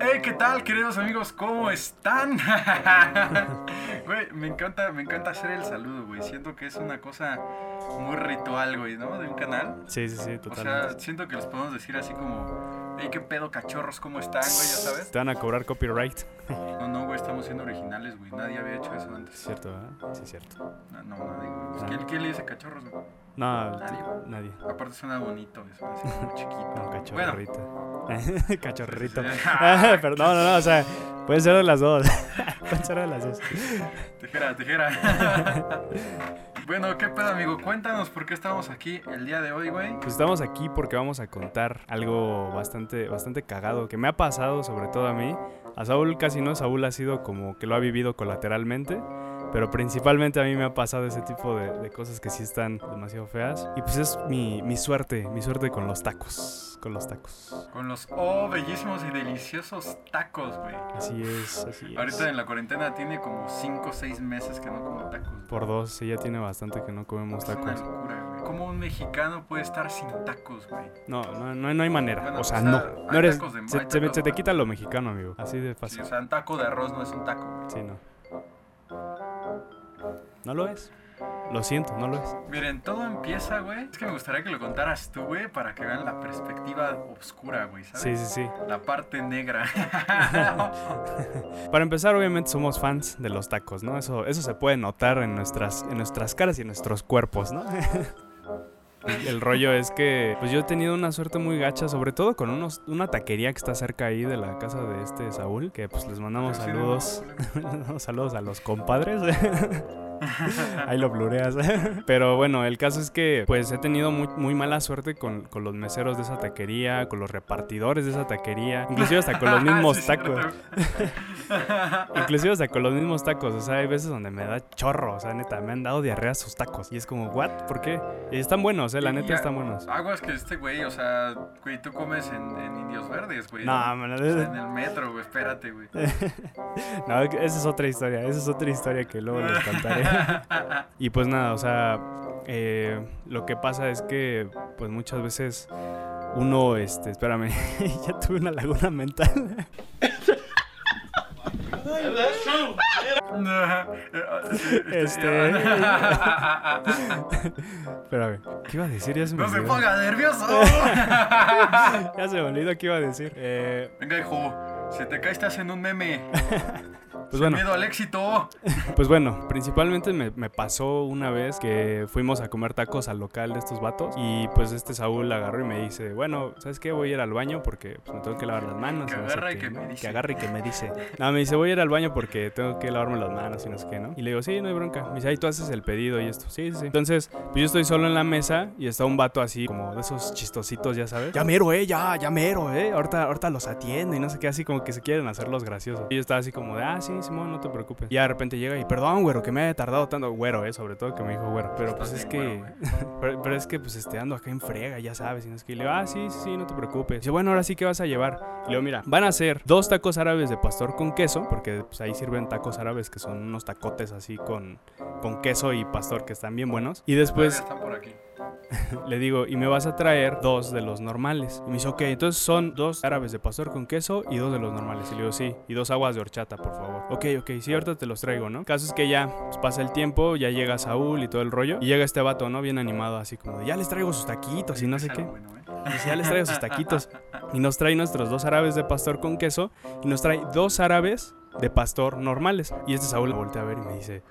Hey, ¿qué tal, queridos amigos? ¿Cómo están? Güey, me encanta, me encanta hacer el saludo, güey. Siento que es una cosa muy ritual, güey, ¿no? De un canal. Sí, sí, sí, O totalmente. sea, siento que les podemos decir así como, hey, qué pedo, cachorros, ¿cómo están, güey? Ya sabes. Te van a cobrar copyright. Estamos siendo originales, güey. Nadie había hecho eso Es antes. cierto, ¿verdad? Sí, es cierto. No, no, nadie, güey. Pues. ¿quién, quién le dice cachorros, güey? No, Nadie. nadie. Aparte suena bonito. Suena así como chiquito. No, Bueno, cachorrito. cachorrito. Sí, sí, sí. Pero no, no, no, o sea, pueden ser de las dos. pueden ser de las dos. Tijera, tijera. bueno, ¿qué pedo, amigo? Cuéntanos por qué estamos aquí el día de hoy, güey. Pues estamos aquí porque vamos a contar algo bastante, bastante cagado que me ha pasado, sobre todo a mí. A Saúl casi no, Saúl ha sido como que lo ha vivido colateralmente. Pero principalmente a mí me ha pasado ese tipo de, de cosas que sí están demasiado feas. Y pues es mi, mi suerte, mi suerte con los tacos. Con los tacos. Con los, oh, bellísimos y deliciosos tacos, güey. Así es, así es. Ahorita en la cuarentena tiene como 5 o 6 meses que no como tacos. Por dos, ella tiene bastante que no comemos Es una tacos. locura, güey. ¿Cómo un mexicano puede estar sin tacos, güey? No, no, no, no hay manera. Bueno, o sea, o sea, no. hay No eres. tacos de- se, hay se me- tacos se te quita lo mexicano, amigo. Así de Sí, fácil. o sea, un taco de arroz no es un taco, güey. Sí, no. No lo es. Lo siento, no lo es. Miren, todo empieza, güey. Es que me gustaría que lo contaras tú, güey, para que vean la perspectiva oscura, güey, ¿sabes? Sí, sí, sí. La parte negra. Para empezar, obviamente somos fans de los tacos, ¿no? Eso, eso se puede notar en nuestras, en nuestras caras y en nuestros cuerpos, ¿no? El rollo es que pues yo he tenido una suerte muy gacha, sobre todo con unos, una taquería que está cerca ahí de la casa de este Saúl, que pues les mandamos saludos. Saludos a los compadres. Ahí lo blureas. Pero bueno, el caso es que pues he tenido muy, muy mala suerte con, con los meseros de esa taquería, con los repartidores de esa taquería, inclusive hasta con los mismos Sí, tacos. Inclusive hasta con los mismos tacos. O sea, hay veces donde me da chorro. O sea, neta, me han dado diarrea sus tacos. Y es como, ¿what? ¿Por qué? Y están buenos, eh, la neta están buenos. Aguas que este güey, o sea, güey, tú comes en, en Indios Verdes, güey. No, O man, sea, en el metro, güey, espérate, güey. no, esa es otra historia. Esa es otra historia que luego les contaré. Y pues nada, o sea, eh, lo que pasa es que, pues muchas veces uno, este, espérame, ya tuve una laguna mental. Este. espérame, ¿qué iba a decir? Ya se me No se ponga nervioso. Ya se me olvidó qué iba a decir. Eh, Venga, hijo, si te caes te hacen un meme. Pues bueno, miedo al éxito. pues bueno, principalmente me, me pasó una vez que fuimos a comer tacos al local de estos vatos y pues este Saúl agarró y me dice, bueno, ¿sabes qué? Voy a ir al baño porque pues, me tengo que lavar las manos. Que y no sé agarra y qué, que me dice. Que agarra y que me dice. No, me dice, voy a ir al baño porque tengo que lavarme las manos y no sé qué, ¿no? Y le digo, sí, no hay bronca. Me dice, ahí tú haces el pedido y esto. Sí, sí, sí. Entonces, pues yo estoy solo en la mesa y está un vato así como de esos chistositos, ya sabes. Ya mero, eh, ya, ya mero, eh. Ahorita, ahorita los atiende y no sé qué, así como que se quieren hacerlos graciosos. Y yo estaba así como de, ah, sí, Simón, no te preocupes. Y de repente llega y, perdón, güero, que me haya tardado tanto. Güero, eh, sobre todo que me dijo güero. Pero pues es que, pero, pero es que pues este ando acá en frega, ya sabes. Y no es que y le digo, ah, sí, sí, sí, no te preocupes. Dice, bueno, ahora sí, ¿qué vas a llevar? Y le digo, mira, van a ser dos tacos árabes de pastor con queso, porque pues ahí sirven tacos árabes que son unos tacotes así con, con queso y pastor que están bien buenos. Y después están por aquí. le digo, y me vas a traer dos de los normales. Y me dice, ok, entonces son dos árabes de pastor con queso y dos de los normales. Y le digo, sí, y dos aguas de horchata, por favor. Ok, ok, sí, ahorita te los traigo, ¿no? Caso es que ya pues, pasa el tiempo, ya llega Saúl y todo el rollo. Y llega este vato, ¿no? Bien animado, así como de, ya les traigo sus taquitos y no sé qué. bueno, ¿eh? Y dice, ya les traigo sus taquitos. Y nos trae nuestros dos árabes de pastor con queso y nos trae dos árabes de pastor normales. Y este Saúl lo voltea a ver y me dice,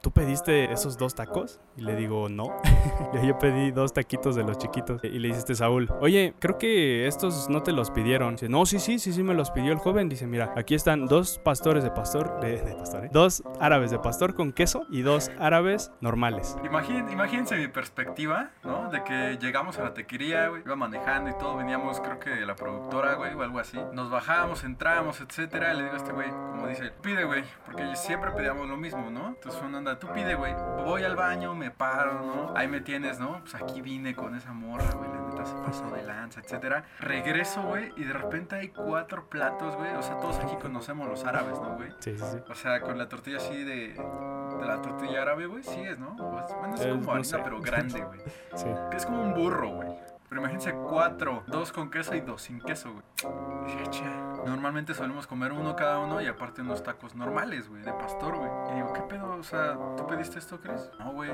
¿tú pediste esos dos tacos? Y le digo, no. Yo pedí dos taquitos de los chiquitos. Y le dice este Saúl, oye, creo que estos no te los pidieron. Dice, no, sí, sí, sí, sí me los pidió el joven. Dice, mira, aquí están dos pastores de pastor, de, de pastor, ¿eh? Dos árabes de pastor con queso y dos árabes normales. Imagín- imagínense mi perspectiva, ¿no? De que llegamos a la tequería, güey, iba manejando y todo, veníamos, creo que de la productora, güey, o algo así. Nos bajamos, entramos, etcétera. Le digo a este güey, como dice, pide, güey, porque siempre pedíamos lo mismo, ¿no? Entonces uno anda, tú pide, güey. Voy al baño, me paro, ¿no? Ahí me tienes, ¿no? Pues aquí vine con esa morra, güey, la neta se pasó de lanza, etcétera. Regreso, güey, y de repente hay cuatro platos, güey. O sea, todos aquí conocemos los árabes, ¿no, güey? Sí, sí, sí. O sea, con la tortilla así de. De la tortilla árabe, güey, sí es, ¿no? Bueno, es como no harina, sé. pero grande, güey. sí. Que es como un burro, güey. Pero imagínense cuatro, dos con queso y dos sin queso, güey. "Che". Normalmente solemos comer uno cada uno y aparte unos tacos normales, güey, de pastor, güey. Y digo, ¿qué pedo? O sea, ¿tú pediste esto, Chris? No, güey.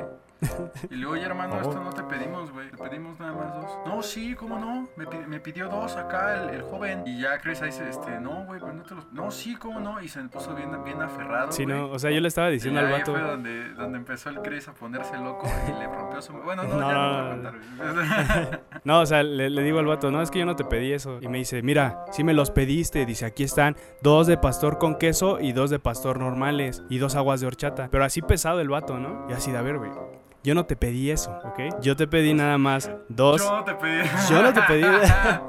Y le digo, oye, hermano, esto no te pedimos, güey. Te pedimos nada más dos. No, sí, ¿cómo no? Me, me pidió dos acá el, el joven. Y ya Chris ahí dice, este, no, güey, pero no te los... No, sí, ¿cómo no? Y se me puso bien, bien aferrado, Sí, güey. no, o sea, yo le estaba Y diciendo al ahí vato. fue donde, donde empezó el Chris a ponerse loco y le rompió su... Bueno, no, No, ya no, no, a no. No, o sea, le, le digo al vato, no, es que yo no te pedí eso. Y me dice, mira, si me los pediste. Dice, aquí están dos de pastor con queso y dos de pastor normales y dos aguas de horchata. Pero así pesado el vato, ¿no? Y así de, a ver, güey, yo no te pedí eso, ¿ok? Yo te pedí nada más dos. Yo no te pedí. Yo no te pedí.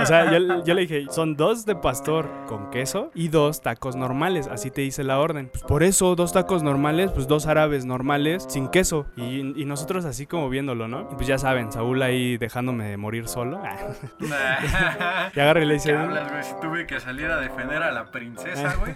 o sea, yo, yo le dije, son dos de pastor con queso y dos tacos normales. Así te hice la orden. Pues por eso, dos tacos normales, pues dos árabes normales sin queso. Y, y nosotros así como viéndolo, ¿no? Y pues ya saben, Saúl ahí dejándome morir solo. y agarra y le ¿Qué dice, hablas, güey? Si tuve que salir a defender a la princesa, güey.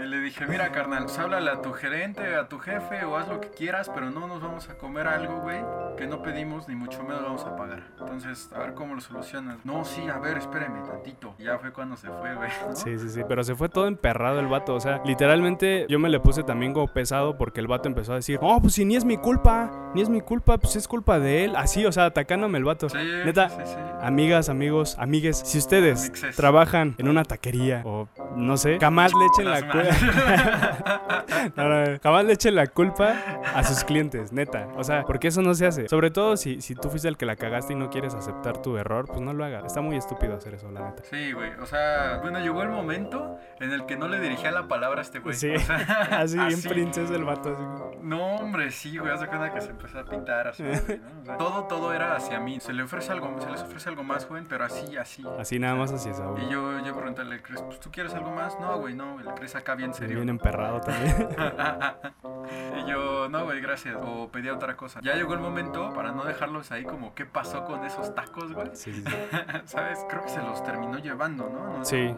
Y le dije, mira, carnal, pues háblale a tu gerente, a tu jefe o haz lo que quieras, pero no nos vamos a comer algo, güey, que no pedimos ni mucho menos vamos a pagar. Entonces, a ver cómo lo solucionas. No, sí, a ver, espéreme tantito. Ya fue cuando se fue, güey. Sí, sí, sí, pero se fue todo emperrado el vato, o sea, literalmente yo me le puse también como pesado porque el vato empezó a decir, oh, pues si ni es mi culpa, ni es mi culpa, pues es culpa de él, así, o sea, atacándome el vato. Sí, Neta, sí, sí. Amigas, amigos, amigues, si ustedes Amixes. trabajan en una taquería o no sé, jamás le echen la culpa. No, no, no, jamás le echen la culpa a sus clientes, neta. O sea, porque eso no se hace. Sobre todo si, si tú fuiste el que la cagaste y no quieres aceptar tu error, pues no lo hagas. Está muy estúpido hacer eso, la neta. Sí, güey. O sea, bueno, llegó el momento en el que no le dirigía la palabra a este güey. Sí, O sea, así bien princesa el vato. así No, hombre, sí, güey, hace cuenta que se empezó a pintar güey, ¿no? O sea, todo, todo era hacia mí. Se le ofrece algo, se les ofrece algo más, joven, pero así, así. Así nada más así Saúl. Y yo, yo preguntarle al pues, ¿tú quieres algo más? No, güey, no, el acá bien serio. Bien emperrado también. y yo, no, güey, gracias. O pedía otra cosa. Ya llegó el momento para no dejarlos ahí como, ¿qué pasó con esos tacos, güey? Sí, sí, sí. ¿Sabes? Creo que se los terminó llevando, ¿no? No, Sí.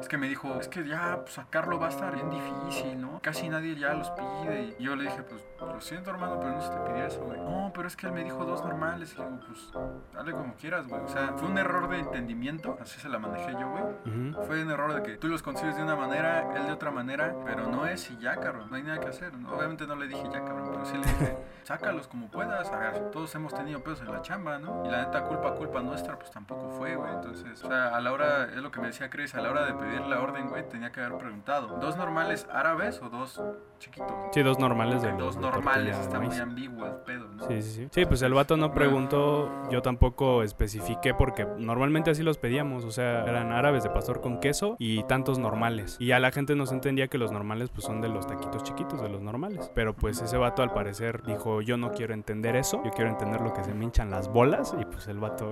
Es que me dijo, es que ya pues, sacarlo va a estar bien difícil, ¿no? Casi nadie ya los pide. Y yo le dije, pues, lo siento, hermano, pero no se te pidió eso, güey. No, pero es que él me dijo dos normales. Y digo, pues, dale como quieras, güey. O sea, fue un error de entendimiento. Así se la manejé yo, güey. Fue un error de que tú los consigues de una manera, él de otra manera, pero no es y ya, cabrón, no hay nada que hacer. ¿no? Obviamente no le dije ya, cabrón, pero sí le dije, sácalos como puedas. A ver, todos hemos tenido pedos en la chamba, ¿no? Y la neta, culpa, culpa nuestra, pues tampoco fue, güey. Entonces, o sea, a la hora, es lo que me decía Chris, a la hora de pedir la orden, güey, tenía que haber preguntado, ¿dos normales árabes o dos chiquitos? Sí, dos normales de Dos normales, está muy ambiguo el pedo, ¿no? Sí, sí, sí. Sí, pues el vato no preguntó, yo tampoco especifiqué porque normalmente así los pedíamos, o sea, eran árabes de pastor con queso y tantos normales. Y ya la gente nos entendía que los normales pues son de los taquitos chiquitos, de los normales. Pero pues ese vato al parecer dijo, yo no quiero entender eso, yo quiero entender lo que se me hinchan las bolas y pues el vato,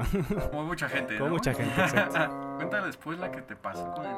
Como mucha gente, como ¿no? mucha gente, exacto. Cuéntale después la que te pasó con el